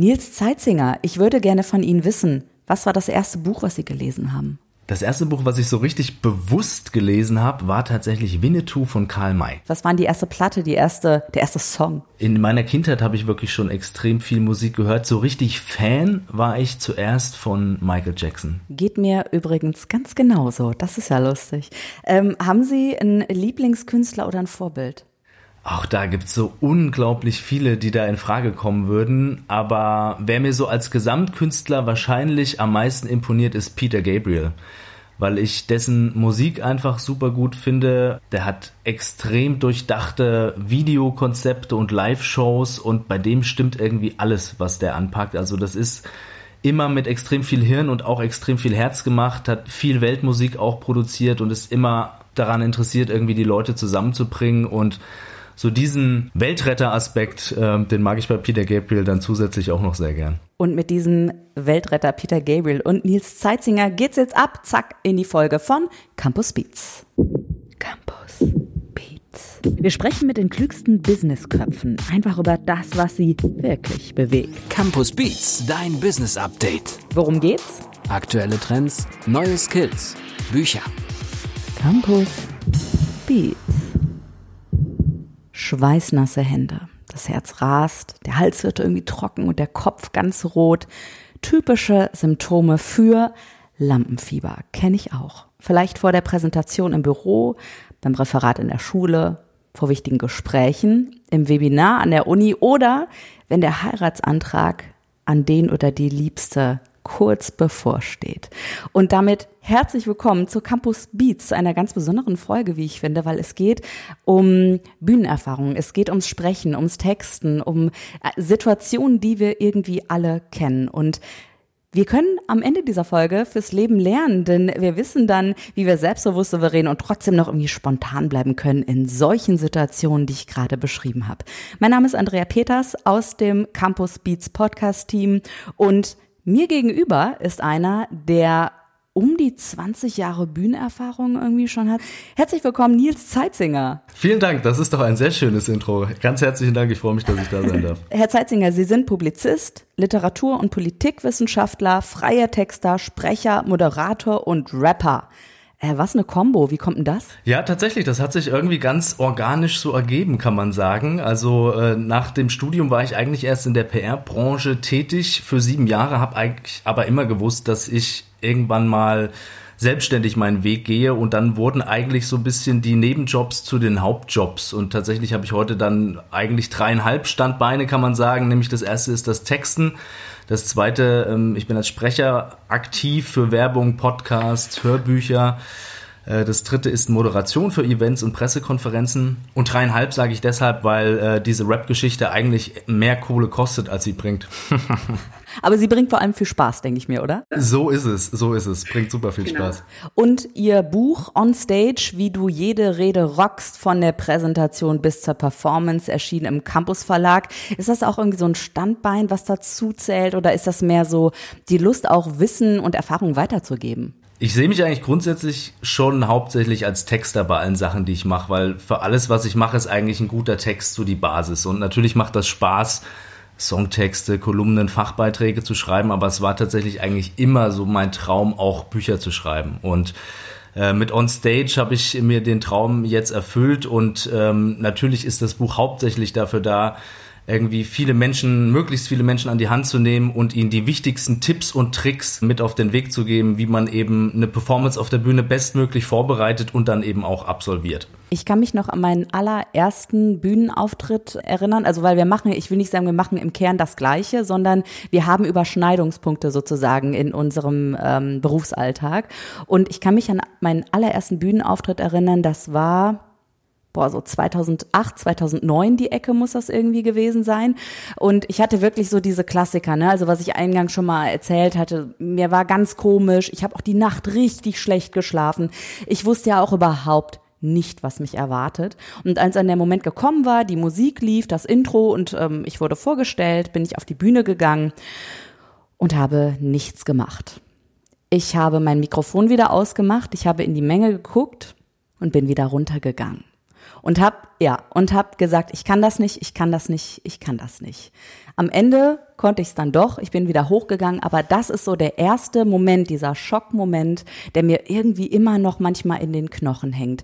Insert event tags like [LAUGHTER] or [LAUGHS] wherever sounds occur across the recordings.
Nils Zeitzinger, ich würde gerne von Ihnen wissen, was war das erste Buch, was Sie gelesen haben? Das erste Buch, was ich so richtig bewusst gelesen habe, war tatsächlich Winnetou von Karl May. Was waren die erste Platte, die erste, der erste Song? In meiner Kindheit habe ich wirklich schon extrem viel Musik gehört. So richtig Fan war ich zuerst von Michael Jackson. Geht mir übrigens ganz genauso. Das ist ja lustig. Ähm, haben Sie einen Lieblingskünstler oder ein Vorbild? Auch da gibt's so unglaublich viele, die da in Frage kommen würden. Aber wer mir so als Gesamtkünstler wahrscheinlich am meisten imponiert, ist Peter Gabriel. Weil ich dessen Musik einfach super gut finde. Der hat extrem durchdachte Videokonzepte und Live-Shows und bei dem stimmt irgendwie alles, was der anpackt. Also das ist immer mit extrem viel Hirn und auch extrem viel Herz gemacht, hat viel Weltmusik auch produziert und ist immer daran interessiert, irgendwie die Leute zusammenzubringen und so diesen Weltretter-Aspekt, äh, den mag ich bei Peter Gabriel dann zusätzlich auch noch sehr gern. Und mit diesem Weltretter Peter Gabriel und Nils Zeitzinger geht's jetzt ab, zack, in die Folge von Campus Beats. Campus Beats. Wir sprechen mit den klügsten Businessköpfen einfach über das, was sie wirklich bewegt. Campus Beats, dein Business Update. Worum geht's? Aktuelle Trends, neue Skills, Bücher. Campus Beats. Schweißnasse Hände. Das Herz rast, der Hals wird irgendwie trocken und der Kopf ganz rot. Typische Symptome für Lampenfieber kenne ich auch. Vielleicht vor der Präsentation im Büro, beim Referat in der Schule, vor wichtigen Gesprächen, im Webinar an der Uni oder wenn der Heiratsantrag an den oder die Liebste kurz bevorsteht. Und damit herzlich willkommen zu Campus Beats, einer ganz besonderen Folge, wie ich finde, weil es geht um Bühnenerfahrungen, es geht ums Sprechen, ums Texten, um äh, Situationen, die wir irgendwie alle kennen. Und wir können am Ende dieser Folge fürs Leben lernen, denn wir wissen dann, wie wir selbstbewusst, souverän und trotzdem noch irgendwie spontan bleiben können in solchen Situationen, die ich gerade beschrieben habe. Mein Name ist Andrea Peters aus dem Campus Beats Podcast Team und mir gegenüber ist einer, der um die 20 Jahre Bühnenerfahrung irgendwie schon hat. Herzlich willkommen, Nils Zeitzinger. Vielen Dank, das ist doch ein sehr schönes Intro. Ganz herzlichen Dank, ich freue mich, dass ich da sein darf. Herr Zeitzinger, Sie sind Publizist, Literatur- und Politikwissenschaftler, freier Texter, Sprecher, Moderator und Rapper. Äh, was eine Combo, wie kommt denn das? Ja, tatsächlich, das hat sich irgendwie ganz organisch so ergeben, kann man sagen. Also äh, nach dem Studium war ich eigentlich erst in der PR-Branche tätig für sieben Jahre, habe eigentlich aber immer gewusst, dass ich irgendwann mal selbstständig meinen Weg gehe. Und dann wurden eigentlich so ein bisschen die Nebenjobs zu den Hauptjobs. Und tatsächlich habe ich heute dann eigentlich dreieinhalb Standbeine, kann man sagen, nämlich das erste ist das Texten, das zweite, ähm, ich bin als Sprecher aktiv für Werbung, Podcasts, Hörbücher. Äh, das dritte ist Moderation für Events und Pressekonferenzen. Und dreieinhalb sage ich deshalb, weil äh, diese Rap-Geschichte eigentlich mehr Kohle kostet, als sie bringt. [LAUGHS] Aber sie bringt vor allem viel Spaß, denke ich mir, oder? So ist es, so ist es. Bringt super viel genau. Spaß. Und ihr Buch On Stage, wie du jede Rede rockst, von der Präsentation bis zur Performance, erschien im Campus Verlag. Ist das auch irgendwie so ein Standbein, was dazu zählt? Oder ist das mehr so die Lust, auch Wissen und Erfahrung weiterzugeben? Ich sehe mich eigentlich grundsätzlich schon hauptsächlich als Texter bei allen Sachen, die ich mache, weil für alles, was ich mache, ist eigentlich ein guter Text so die Basis. Und natürlich macht das Spaß, Songtexte, Kolumnen, Fachbeiträge zu schreiben, aber es war tatsächlich eigentlich immer so mein Traum, auch Bücher zu schreiben. Und äh, mit On Stage habe ich mir den Traum jetzt erfüllt und ähm, natürlich ist das Buch hauptsächlich dafür da, irgendwie viele Menschen, möglichst viele Menschen an die Hand zu nehmen und ihnen die wichtigsten Tipps und Tricks mit auf den Weg zu geben, wie man eben eine Performance auf der Bühne bestmöglich vorbereitet und dann eben auch absolviert. Ich kann mich noch an meinen allerersten Bühnenauftritt erinnern, also weil wir machen, ich will nicht sagen, wir machen im Kern das Gleiche, sondern wir haben Überschneidungspunkte sozusagen in unserem ähm, Berufsalltag. Und ich kann mich an meinen allerersten Bühnenauftritt erinnern, das war boah, so 2008, 2009 die Ecke muss das irgendwie gewesen sein. Und ich hatte wirklich so diese Klassiker, ne? Also was ich eingangs schon mal erzählt hatte, mir war ganz komisch. Ich habe auch die Nacht richtig schlecht geschlafen. Ich wusste ja auch überhaupt nicht, was mich erwartet. Und als dann der Moment gekommen war, die Musik lief, das Intro und ähm, ich wurde vorgestellt, bin ich auf die Bühne gegangen und habe nichts gemacht. Ich habe mein Mikrofon wieder ausgemacht, ich habe in die Menge geguckt und bin wieder runtergegangen. Und hab ja und hab gesagt, ich kann das nicht, ich kann das nicht, ich kann das nicht. Am Ende konnte ich es dann doch, ich bin wieder hochgegangen, aber das ist so der erste Moment, dieser Schockmoment, der mir irgendwie immer noch manchmal in den Knochen hängt.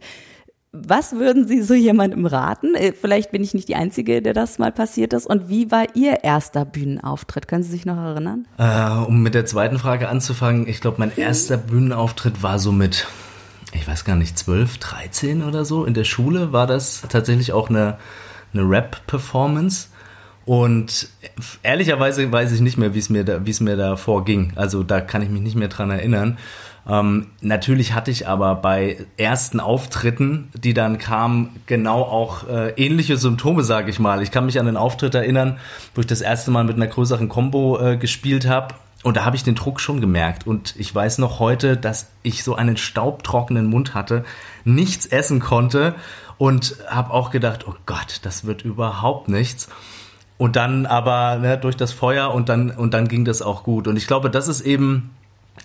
Was würden Sie so jemandem raten? Äh, vielleicht bin ich nicht die Einzige, der das mal passiert ist. Und wie war Ihr erster Bühnenauftritt? Können Sie sich noch erinnern? Äh, um mit der zweiten Frage anzufangen, ich glaube, mein erster Bühnenauftritt war so mit, ich weiß gar nicht, 12, 13 oder so. In der Schule war das tatsächlich auch eine, eine Rap-Performance. Und ehrlicherweise weiß ich nicht mehr, wie es mir da, es mir da vorging. Also da kann ich mich nicht mehr dran erinnern. Ähm, natürlich hatte ich aber bei ersten Auftritten, die dann kamen, genau auch äh, ähnliche Symptome, sage ich mal. Ich kann mich an den Auftritt erinnern, wo ich das erste Mal mit einer größeren Combo äh, gespielt habe. Und da habe ich den Druck schon gemerkt. Und ich weiß noch heute, dass ich so einen staubtrockenen Mund hatte, nichts essen konnte und habe auch gedacht, oh Gott, das wird überhaupt nichts. Und dann aber ne, durch das Feuer und dann und dann ging das auch gut. Und ich glaube, das ist eben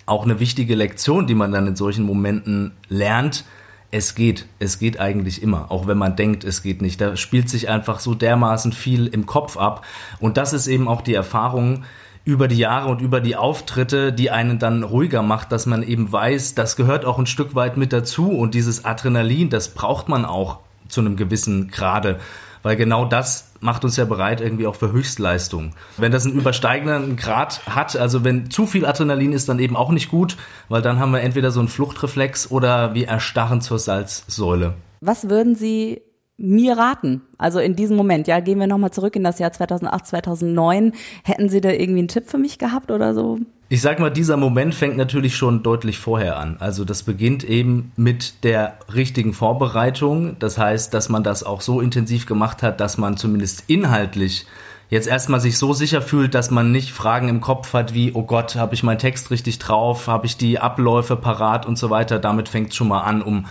auch eine wichtige Lektion, die man dann in solchen Momenten lernt. Es geht, es geht eigentlich immer, auch wenn man denkt, es geht nicht. Da spielt sich einfach so dermaßen viel im Kopf ab. Und das ist eben auch die Erfahrung über die Jahre und über die Auftritte, die einen dann ruhiger macht, dass man eben weiß, das gehört auch ein Stück weit mit dazu. Und dieses Adrenalin, das braucht man auch zu einem gewissen Grade weil genau das macht uns ja bereit irgendwie auch für Höchstleistung. Wenn das einen übersteigenden Grad hat, also wenn zu viel Adrenalin ist, dann eben auch nicht gut, weil dann haben wir entweder so einen Fluchtreflex oder wir erstarren zur Salzsäule. Was würden Sie mir raten? Also in diesem Moment, ja, gehen wir nochmal zurück in das Jahr 2008, 2009. Hätten Sie da irgendwie einen Tipp für mich gehabt oder so? Ich sag mal, dieser Moment fängt natürlich schon deutlich vorher an. Also das beginnt eben mit der richtigen Vorbereitung. Das heißt, dass man das auch so intensiv gemacht hat, dass man zumindest inhaltlich jetzt erstmal sich so sicher fühlt, dass man nicht Fragen im Kopf hat wie, oh Gott, habe ich meinen Text richtig drauf, habe ich die Abläufe parat und so weiter. Damit fängt es schon mal an, um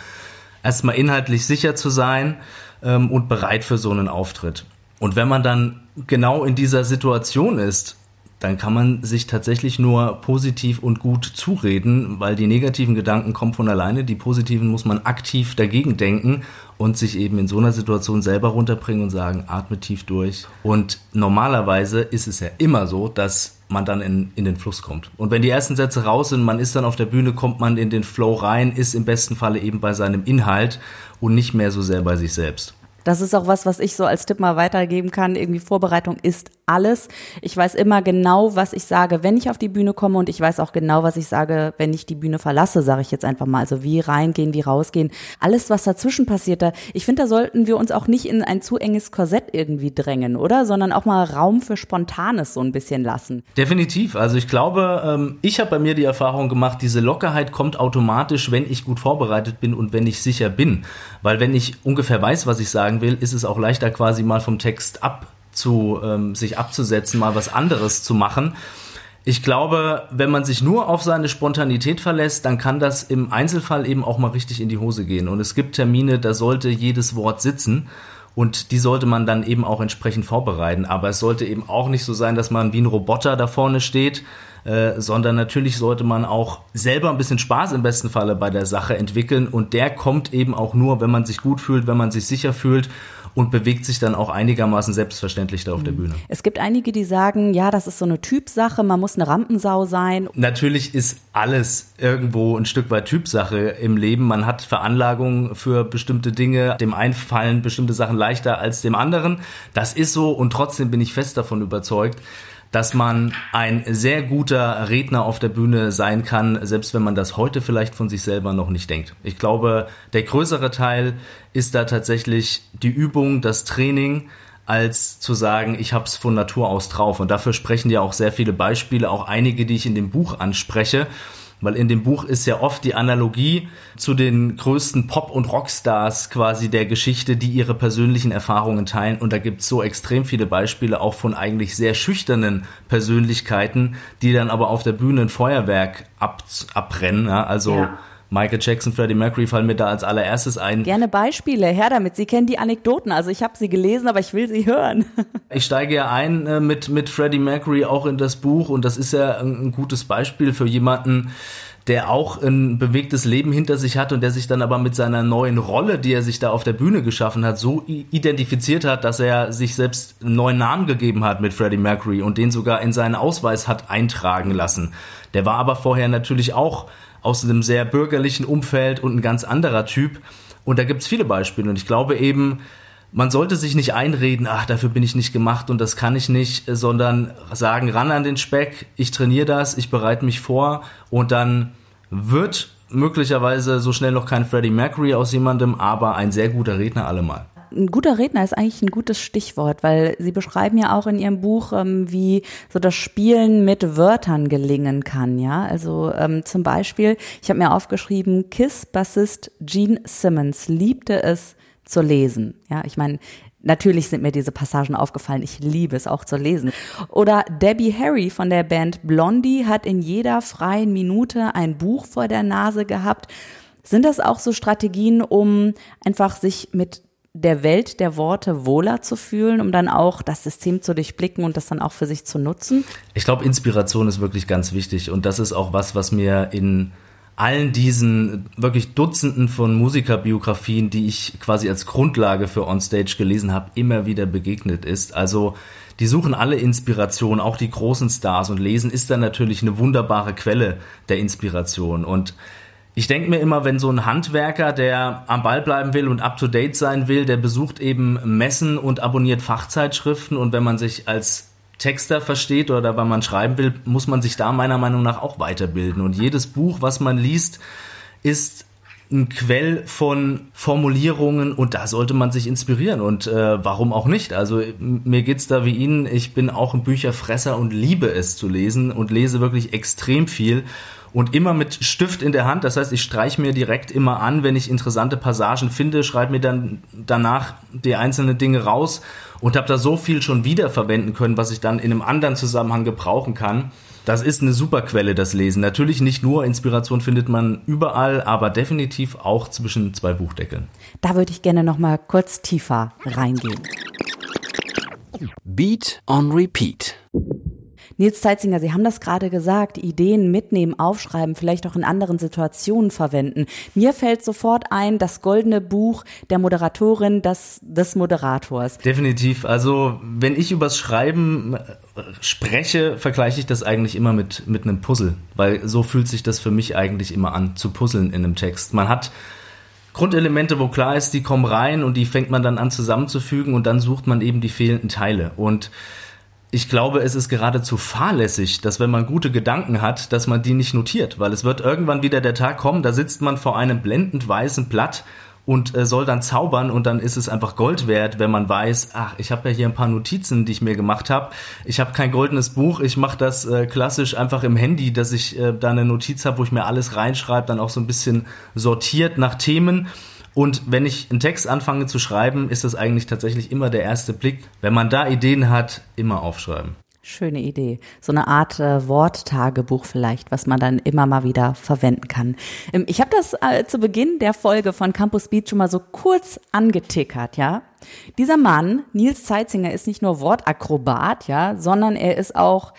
erstmal inhaltlich sicher zu sein ähm, und bereit für so einen Auftritt. Und wenn man dann genau in dieser Situation ist, dann kann man sich tatsächlich nur positiv und gut zureden, weil die negativen Gedanken kommen von alleine, die positiven muss man aktiv dagegen denken und sich eben in so einer Situation selber runterbringen und sagen, atme tief durch. Und normalerweise ist es ja immer so, dass man dann in, in den Fluss kommt. Und wenn die ersten Sätze raus sind, man ist dann auf der Bühne, kommt man in den Flow rein, ist im besten Falle eben bei seinem Inhalt und nicht mehr so sehr bei sich selbst. Das ist auch was, was ich so als Tipp mal weitergeben kann. Irgendwie Vorbereitung ist alles. Ich weiß immer genau, was ich sage, wenn ich auf die Bühne komme und ich weiß auch genau, was ich sage, wenn ich die Bühne verlasse, sage ich jetzt einfach mal. Also wie reingehen, wie rausgehen. Alles, was dazwischen passiert, da, ich finde, da sollten wir uns auch nicht in ein zu enges Korsett irgendwie drängen, oder? Sondern auch mal Raum für Spontanes so ein bisschen lassen. Definitiv. Also ich glaube, ähm, ich habe bei mir die Erfahrung gemacht, diese Lockerheit kommt automatisch, wenn ich gut vorbereitet bin und wenn ich sicher bin. Weil wenn ich ungefähr weiß, was ich sagen will, ist es auch leichter quasi mal vom Text ab zu, ähm, sich abzusetzen, mal was anderes zu machen. Ich glaube, wenn man sich nur auf seine Spontanität verlässt, dann kann das im Einzelfall eben auch mal richtig in die Hose gehen. Und es gibt Termine, da sollte jedes Wort sitzen. Und die sollte man dann eben auch entsprechend vorbereiten. Aber es sollte eben auch nicht so sein, dass man wie ein Roboter da vorne steht, äh, sondern natürlich sollte man auch selber ein bisschen Spaß im besten Falle bei der Sache entwickeln. Und der kommt eben auch nur, wenn man sich gut fühlt, wenn man sich sicher fühlt und bewegt sich dann auch einigermaßen selbstverständlich da auf der mhm. Bühne. Es gibt einige, die sagen, ja, das ist so eine Typsache, man muss eine Rampensau sein. Natürlich ist alles irgendwo ein Stück weit Typsache im Leben. Man hat Veranlagungen für bestimmte Dinge, dem einen fallen bestimmte Sachen leichter als dem anderen. Das ist so und trotzdem bin ich fest davon überzeugt, dass man ein sehr guter Redner auf der Bühne sein kann, selbst wenn man das heute vielleicht von sich selber noch nicht denkt. Ich glaube, der größere Teil ist da tatsächlich die Übung, das Training, als zu sagen, ich habe es von Natur aus drauf. Und dafür sprechen ja auch sehr viele Beispiele, auch einige, die ich in dem Buch anspreche. Weil in dem Buch ist ja oft die Analogie zu den größten Pop- und Rockstars quasi der Geschichte, die ihre persönlichen Erfahrungen teilen. Und da gibt's so extrem viele Beispiele auch von eigentlich sehr schüchternen Persönlichkeiten, die dann aber auf der Bühne ein Feuerwerk ab, abbrennen. Ja? Also ja. Michael Jackson, Freddie Mercury fallen mir da als allererstes ein. Gerne Beispiele, her damit. Sie kennen die Anekdoten. Also ich habe sie gelesen, aber ich will sie hören. [LAUGHS] Ich steige ja ein äh, mit, mit Freddie Mercury auch in das Buch und das ist ja ein, ein gutes Beispiel für jemanden, der auch ein bewegtes Leben hinter sich hat und der sich dann aber mit seiner neuen Rolle, die er sich da auf der Bühne geschaffen hat, so identifiziert hat, dass er sich selbst einen neuen Namen gegeben hat mit Freddie Mercury und den sogar in seinen Ausweis hat eintragen lassen. Der war aber vorher natürlich auch aus einem sehr bürgerlichen Umfeld und ein ganz anderer Typ. Und da gibt's viele Beispiele. Und ich glaube eben, man sollte sich nicht einreden, ach, dafür bin ich nicht gemacht und das kann ich nicht, sondern sagen, ran an den Speck, ich trainiere das, ich bereite mich vor und dann wird möglicherweise so schnell noch kein Freddie Mercury aus jemandem, aber ein sehr guter Redner allemal ein guter Redner ist eigentlich ein gutes Stichwort, weil Sie beschreiben ja auch in Ihrem Buch, ähm, wie so das Spielen mit Wörtern gelingen kann. Ja, also ähm, zum Beispiel, ich habe mir aufgeschrieben, Kiss-Bassist Gene Simmons liebte es zu lesen. Ja, ich meine, Natürlich sind mir diese Passagen aufgefallen. Ich liebe es auch zu lesen. Oder Debbie Harry von der Band Blondie hat in jeder freien Minute ein Buch vor der Nase gehabt. Sind das auch so Strategien, um einfach sich mit der Welt der Worte wohler zu fühlen, um dann auch das System zu durchblicken und das dann auch für sich zu nutzen? Ich glaube, Inspiration ist wirklich ganz wichtig und das ist auch was, was mir in allen diesen wirklich Dutzenden von Musikerbiografien, die ich quasi als Grundlage für Onstage gelesen habe, immer wieder begegnet ist. Also die suchen alle Inspiration, auch die großen Stars und Lesen ist dann natürlich eine wunderbare Quelle der Inspiration und ich denke mir immer, wenn so ein Handwerker, der am Ball bleiben will und up-to-date sein will, der besucht eben Messen und abonniert Fachzeitschriften und wenn man sich als Texter versteht oder wenn man schreiben will, muss man sich da meiner Meinung nach auch weiterbilden. Und jedes Buch, was man liest, ist ein Quell von Formulierungen und da sollte man sich inspirieren und äh, warum auch nicht. Also mir geht's da wie Ihnen, ich bin auch ein Bücherfresser und liebe es zu lesen und lese wirklich extrem viel und immer mit Stift in der Hand. Das heißt, ich streiche mir direkt immer an, wenn ich interessante Passagen finde, schreibe mir dann danach die einzelnen Dinge raus und habe da so viel schon wiederverwenden können, was ich dann in einem anderen Zusammenhang gebrauchen kann. Das ist eine super Quelle, das Lesen. Natürlich nicht nur, Inspiration findet man überall, aber definitiv auch zwischen zwei Buchdeckeln. Da würde ich gerne noch mal kurz tiefer reingehen. Beat on Repeat. Nils Zeitzinger, Sie haben das gerade gesagt, Ideen mitnehmen, aufschreiben, vielleicht auch in anderen Situationen verwenden. Mir fällt sofort ein, das goldene Buch der Moderatorin, das des Moderators. Definitiv. Also, wenn ich übers Schreiben äh, spreche, vergleiche ich das eigentlich immer mit, mit einem Puzzle, weil so fühlt sich das für mich eigentlich immer an, zu puzzeln in einem Text. Man hat Grundelemente, wo klar ist, die kommen rein und die fängt man dann an zusammenzufügen und dann sucht man eben die fehlenden Teile. Und ich glaube, es ist geradezu fahrlässig, dass wenn man gute Gedanken hat, dass man die nicht notiert, weil es wird irgendwann wieder der Tag kommen, da sitzt man vor einem blendend weißen Blatt und äh, soll dann zaubern und dann ist es einfach Gold wert, wenn man weiß, ach, ich habe ja hier ein paar Notizen, die ich mir gemacht habe. Ich habe kein goldenes Buch, ich mache das äh, klassisch einfach im Handy, dass ich äh, da eine Notiz habe, wo ich mir alles reinschreibe, dann auch so ein bisschen sortiert nach Themen und wenn ich einen Text anfange zu schreiben, ist das eigentlich tatsächlich immer der erste Blick. Wenn man da Ideen hat, immer aufschreiben. Schöne Idee. So eine Art äh, Worttagebuch vielleicht, was man dann immer mal wieder verwenden kann. Ähm, ich habe das äh, zu Beginn der Folge von Campus Beat schon mal so kurz angetickert, ja. Dieser Mann, Nils Zeitzinger, ist nicht nur Wortakrobat, ja, sondern er ist auch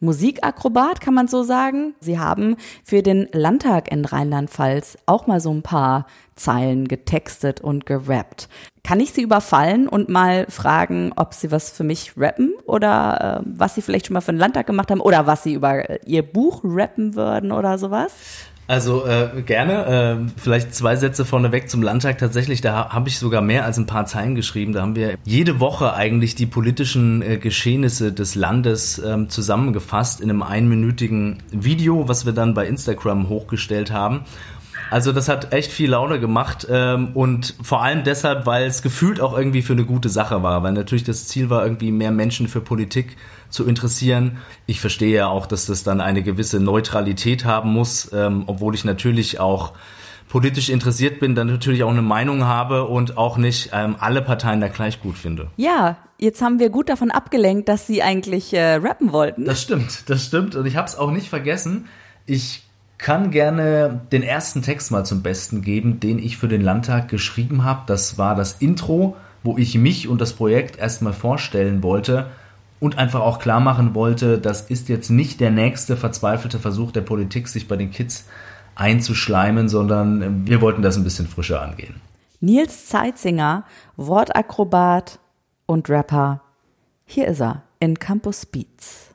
Musikakrobat, kann man so sagen. Sie haben für den Landtag in Rheinland-Pfalz auch mal so ein paar Zeilen getextet und gerappt. Kann ich Sie überfallen und mal fragen, ob Sie was für mich rappen oder äh, was Sie vielleicht schon mal für den Landtag gemacht haben oder was Sie über äh, Ihr Buch rappen würden oder sowas? Also äh, gerne. Äh, vielleicht zwei Sätze vorneweg zum Landtag. Tatsächlich, da habe ich sogar mehr als ein paar Zeilen geschrieben. Da haben wir jede Woche eigentlich die politischen äh, Geschehnisse des Landes ähm, zusammengefasst in einem einminütigen Video, was wir dann bei Instagram hochgestellt haben. Also das hat echt viel Laune gemacht ähm, und vor allem deshalb, weil es gefühlt auch irgendwie für eine gute Sache war, weil natürlich das Ziel war, irgendwie mehr Menschen für Politik zu interessieren. Ich verstehe ja auch, dass das dann eine gewisse Neutralität haben muss, ähm, obwohl ich natürlich auch politisch interessiert bin, dann natürlich auch eine Meinung habe und auch nicht ähm, alle Parteien da gleich gut finde. Ja, jetzt haben wir gut davon abgelenkt, dass Sie eigentlich äh, rappen wollten. Das stimmt, das stimmt und ich habe es auch nicht vergessen. Ich kann gerne den ersten Text mal zum Besten geben, den ich für den Landtag geschrieben habe. Das war das Intro, wo ich mich und das Projekt erstmal vorstellen wollte und einfach auch klar machen wollte, das ist jetzt nicht der nächste verzweifelte Versuch der Politik, sich bei den Kids einzuschleimen, sondern wir wollten das ein bisschen frischer angehen. Nils Zeitzinger, Wortakrobat und Rapper. Hier ist er in Campus Beats.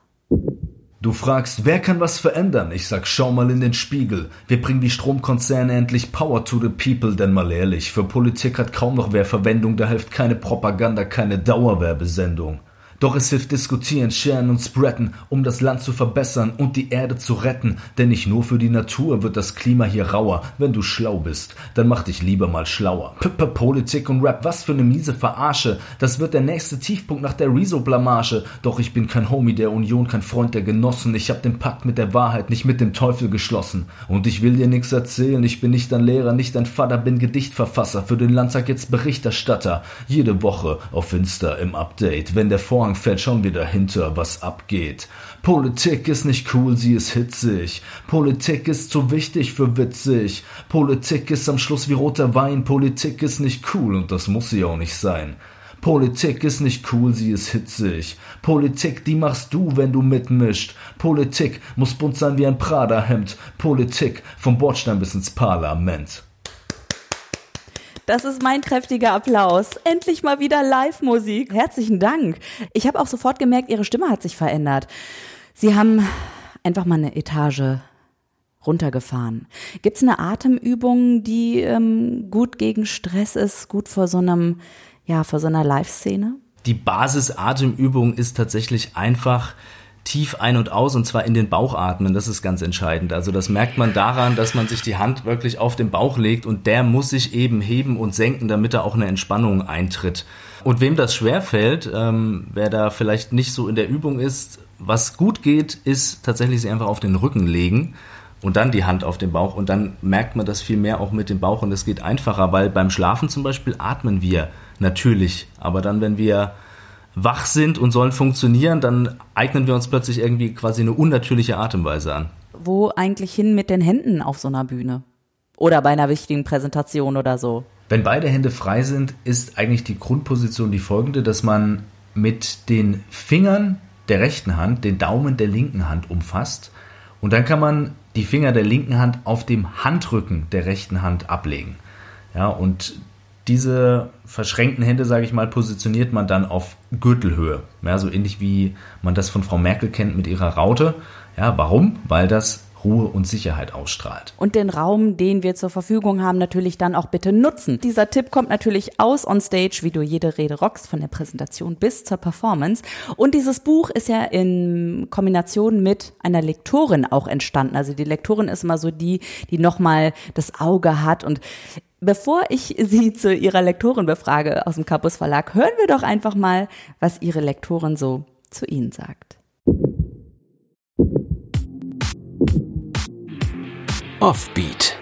Du fragst, wer kann was verändern? Ich sag, schau mal in den Spiegel. Wir bringen die Stromkonzerne endlich Power to the People, denn mal ehrlich, für Politik hat kaum noch wer Verwendung, da hilft keine Propaganda, keine Dauerwerbesendung. Doch es hilft diskutieren, sharen und spreaden, um das Land zu verbessern und die Erde zu retten. Denn nicht nur für die Natur wird das Klima hier rauer. Wenn du schlau bist, dann mach dich lieber mal schlauer. Pipper, Politik und Rap, was für ne miese Verarsche. Das wird der nächste Tiefpunkt nach der Rezo-Blamage. Doch ich bin kein Homie der Union, kein Freund der Genossen. Ich hab den Pakt mit der Wahrheit, nicht mit dem Teufel geschlossen. Und ich will dir nix erzählen, ich bin nicht dein Lehrer, nicht dein Vater, bin Gedichtverfasser, für den Landtag jetzt Berichterstatter. Jede Woche auf Insta im Update, wenn der Vorhang Vorhang fällt, schauen wir dahinter, was abgeht. Politik ist nicht cool, sie ist hitzig. Politik ist zu wichtig für witzig. Politik ist am Schluss wie roter Wein. Politik ist nicht cool und das muss sie auch nicht sein. Politik ist nicht cool, sie ist hitzig. Politik, die machst du, wenn du mitmischt. Politik muss bunt sein wie ein Prada-Hemd. Politik vom Bordstein bis ins Parlament. Das ist mein kräftiger Applaus. Endlich mal wieder Live-Musik. Herzlichen Dank. Ich habe auch sofort gemerkt, Ihre Stimme hat sich verändert. Sie haben einfach mal eine Etage runtergefahren. Gibt es eine Atemübung, die ähm, gut gegen Stress ist, gut vor so einem, ja, vor so einer Live-Szene? Die Basis-Atemübung ist tatsächlich einfach tief ein und aus und zwar in den Bauch atmen. Das ist ganz entscheidend. Also das merkt man daran, dass man sich die Hand wirklich auf den Bauch legt und der muss sich eben heben und senken, damit da auch eine Entspannung eintritt. Und wem das schwerfällt, ähm, wer da vielleicht nicht so in der Übung ist, was gut geht, ist tatsächlich sich einfach auf den Rücken legen und dann die Hand auf den Bauch und dann merkt man das viel mehr auch mit dem Bauch und es geht einfacher, weil beim Schlafen zum Beispiel atmen wir natürlich, aber dann, wenn wir wach sind und sollen funktionieren, dann eignen wir uns plötzlich irgendwie quasi eine unnatürliche Atemweise an. Wo eigentlich hin mit den Händen auf so einer Bühne? Oder bei einer wichtigen Präsentation oder so? Wenn beide Hände frei sind, ist eigentlich die Grundposition die folgende, dass man mit den Fingern der rechten Hand den Daumen der linken Hand umfasst und dann kann man die Finger der linken Hand auf dem Handrücken der rechten Hand ablegen. Ja, und diese verschränkten Hände, sage ich mal, positioniert man dann auf Gürtelhöhe. Ja, so ähnlich wie man das von Frau Merkel kennt mit ihrer Raute. Ja, warum? Weil das Ruhe und Sicherheit ausstrahlt. Und den Raum, den wir zur Verfügung haben, natürlich dann auch bitte nutzen. Dieser Tipp kommt natürlich aus on stage, wie du jede Rede rockst, von der Präsentation bis zur Performance. Und dieses Buch ist ja in Kombination mit einer Lektorin auch entstanden. Also die Lektorin ist immer so die, die nochmal das Auge hat und Bevor ich Sie [LAUGHS] zu Ihrer Lektorin befrage aus dem Campus Verlag, hören wir doch einfach mal, was Ihre Lektorin so zu Ihnen sagt. Offbeat.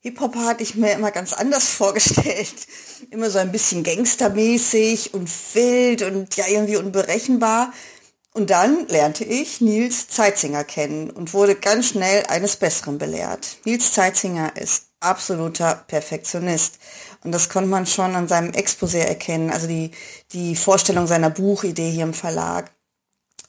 Hip-Hop hatte ich mir immer ganz anders [LAUGHS] vorgestellt. Immer so ein bisschen gangstermäßig und wild und ja irgendwie unberechenbar. Und dann lernte ich Nils Zeitzinger kennen und wurde ganz schnell eines Besseren belehrt. Nils Zeitzinger ist absoluter Perfektionist. Und das konnte man schon an seinem Exposé erkennen, also die, die Vorstellung seiner Buchidee hier im Verlag.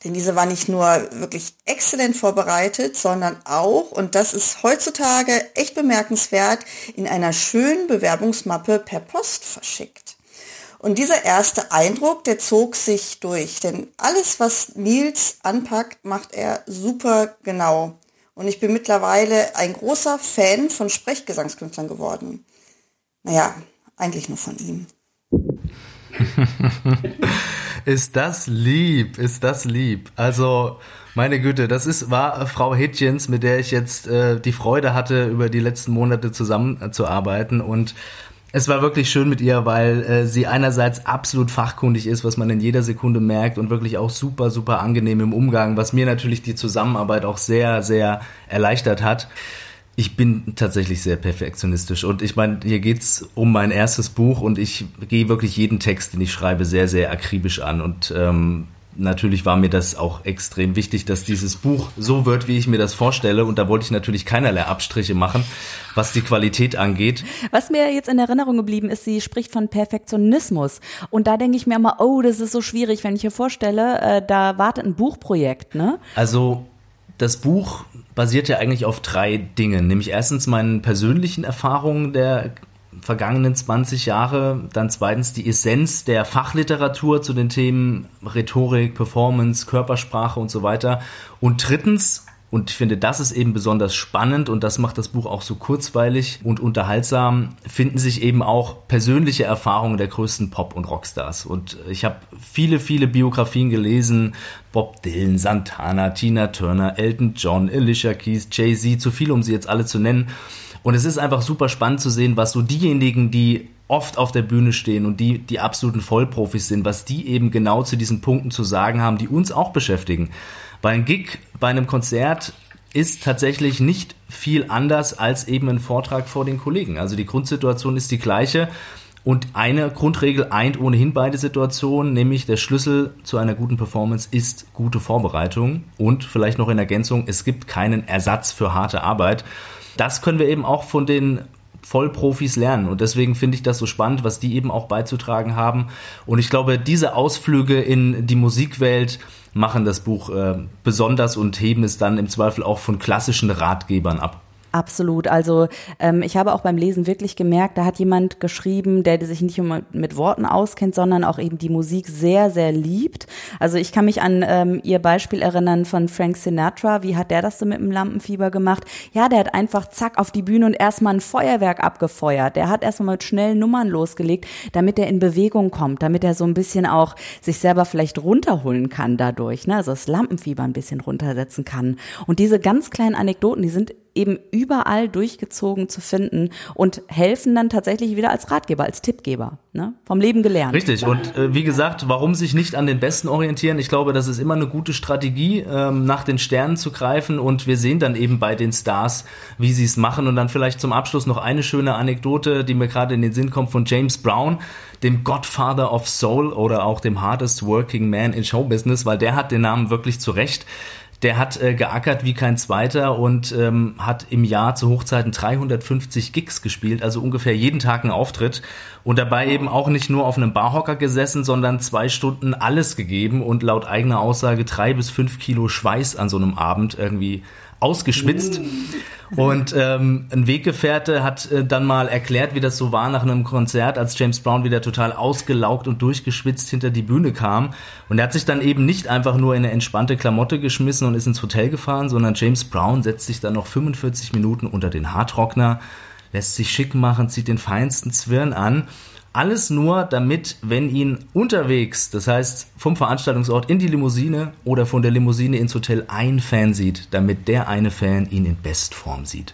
Denn diese war nicht nur wirklich exzellent vorbereitet, sondern auch, und das ist heutzutage echt bemerkenswert, in einer schönen Bewerbungsmappe per Post verschickt. Und dieser erste Eindruck, der zog sich durch, denn alles, was Nils anpackt, macht er super genau. Und ich bin mittlerweile ein großer Fan von Sprechgesangskünstlern geworden. Naja, eigentlich nur von ihm. [LAUGHS] ist das lieb, ist das lieb. Also, meine Güte, das ist, war Frau Hitchens, mit der ich jetzt äh, die Freude hatte, über die letzten Monate zusammenzuarbeiten. Und es war wirklich schön mit ihr, weil äh, sie einerseits absolut fachkundig ist, was man in jeder Sekunde merkt und wirklich auch super, super angenehm im Umgang, was mir natürlich die Zusammenarbeit auch sehr, sehr erleichtert hat. Ich bin tatsächlich sehr perfektionistisch und ich meine, hier geht's um mein erstes Buch und ich gehe wirklich jeden Text, den ich schreibe, sehr, sehr akribisch an und ähm, natürlich war mir das auch extrem wichtig, dass dieses Buch so wird, wie ich mir das vorstelle. Und da wollte ich natürlich keinerlei Abstriche machen, was die Qualität angeht. Was mir jetzt in Erinnerung geblieben ist, sie spricht von Perfektionismus. Und da denke ich mir immer, oh, das ist so schwierig, wenn ich mir vorstelle, äh, da wartet ein Buchprojekt, ne? Also das Buch basiert ja eigentlich auf drei Dingen, nämlich erstens meinen persönlichen Erfahrungen der vergangenen 20 Jahre, dann zweitens die Essenz der Fachliteratur zu den Themen Rhetorik, Performance, Körpersprache und so weiter und drittens und ich finde, das ist eben besonders spannend und das macht das Buch auch so kurzweilig und unterhaltsam, finden sich eben auch persönliche Erfahrungen der größten Pop- und Rockstars. Und ich habe viele, viele Biografien gelesen. Bob Dylan, Santana, Tina Turner, Elton John, Alicia Keys, Jay-Z, zu viel, um sie jetzt alle zu nennen. Und es ist einfach super spannend zu sehen, was so diejenigen, die oft auf der Bühne stehen und die die absoluten Vollprofis sind, was die eben genau zu diesen Punkten zu sagen haben, die uns auch beschäftigen. Bei einem Gig, bei einem Konzert ist tatsächlich nicht viel anders als eben ein Vortrag vor den Kollegen. Also die Grundsituation ist die gleiche. Und eine Grundregel eint ohnehin beide Situationen, nämlich der Schlüssel zu einer guten Performance ist gute Vorbereitung und vielleicht noch in Ergänzung, es gibt keinen Ersatz für harte Arbeit. Das können wir eben auch von den Vollprofis lernen. Und deswegen finde ich das so spannend, was die eben auch beizutragen haben. Und ich glaube, diese Ausflüge in die Musikwelt machen das Buch äh, besonders und heben es dann im Zweifel auch von klassischen Ratgebern ab. Absolut. Also ähm, ich habe auch beim Lesen wirklich gemerkt, da hat jemand geschrieben, der sich nicht nur mit Worten auskennt, sondern auch eben die Musik sehr, sehr liebt. Also ich kann mich an ähm, ihr Beispiel erinnern von Frank Sinatra. Wie hat der das so mit dem Lampenfieber gemacht? Ja, der hat einfach zack auf die Bühne und erstmal ein Feuerwerk abgefeuert. Der hat erstmal mit schnellen Nummern losgelegt, damit er in Bewegung kommt, damit er so ein bisschen auch sich selber vielleicht runterholen kann dadurch, ne? also das Lampenfieber ein bisschen runtersetzen kann. Und diese ganz kleinen Anekdoten, die sind eben überall durchgezogen zu finden und helfen dann tatsächlich wieder als Ratgeber, als Tippgeber. Ne? Vom Leben gelernt. Richtig. Und äh, wie gesagt, warum sich nicht an den Besten orientieren? Ich glaube, das ist immer eine gute Strategie, ähm, nach den Sternen zu greifen. Und wir sehen dann eben bei den Stars, wie sie es machen. Und dann vielleicht zum Abschluss noch eine schöne Anekdote, die mir gerade in den Sinn kommt von James Brown, dem Godfather of Soul oder auch dem Hardest Working Man in Showbusiness, weil der hat den Namen wirklich zurecht. Der hat äh, geackert wie kein zweiter und ähm, hat im Jahr zu Hochzeiten 350 Gigs gespielt, also ungefähr jeden Tag einen Auftritt. Und dabei eben auch nicht nur auf einem Barhocker gesessen, sondern zwei Stunden alles gegeben und laut eigener Aussage drei bis fünf Kilo Schweiß an so einem Abend irgendwie ausgeschwitzt. Und ähm, ein Weggefährte hat äh, dann mal erklärt, wie das so war nach einem Konzert, als James Brown wieder total ausgelaugt und durchgeschwitzt hinter die Bühne kam. Und er hat sich dann eben nicht einfach nur in eine entspannte Klamotte geschmissen und ist ins Hotel gefahren, sondern James Brown setzt sich dann noch 45 Minuten unter den Haartrockner, lässt sich schick machen, zieht den feinsten Zwirn an alles nur, damit, wenn ihn unterwegs, das heißt vom Veranstaltungsort in die Limousine oder von der Limousine ins Hotel ein Fan sieht, damit der eine Fan ihn in Bestform sieht.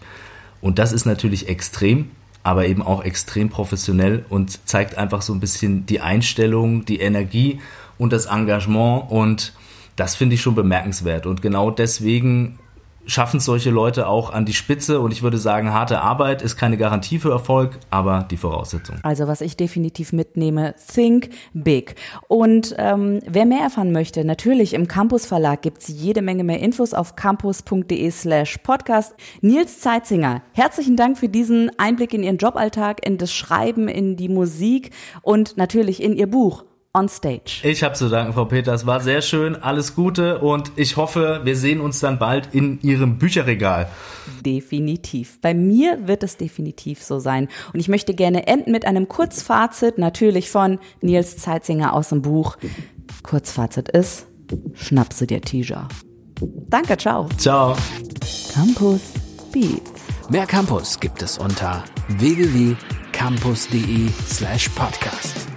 Und das ist natürlich extrem, aber eben auch extrem professionell und zeigt einfach so ein bisschen die Einstellung, die Energie und das Engagement und das finde ich schon bemerkenswert. Und genau deswegen schaffen solche Leute auch an die Spitze. Und ich würde sagen, harte Arbeit ist keine Garantie für Erfolg, aber die Voraussetzung. Also was ich definitiv mitnehme, think big. Und ähm, wer mehr erfahren möchte, natürlich im Campus Verlag gibt es jede Menge mehr Infos auf campus.de slash podcast. Nils Zeitzinger, herzlichen Dank für diesen Einblick in Ihren Joballtag, in das Schreiben, in die Musik und natürlich in Ihr Buch on stage. Ich habe zu danken, Frau Peters. War sehr schön. Alles Gute und ich hoffe, wir sehen uns dann bald in Ihrem Bücherregal. Definitiv. Bei mir wird es definitiv so sein. Und ich möchte gerne enden mit einem Kurzfazit, natürlich von Nils Zeitzinger aus dem Buch. Kurzfazit ist, schnapse dir Teaser. Danke, ciao. Ciao. Campus Beats. Mehr Campus gibt es unter www.campus.de slash podcast.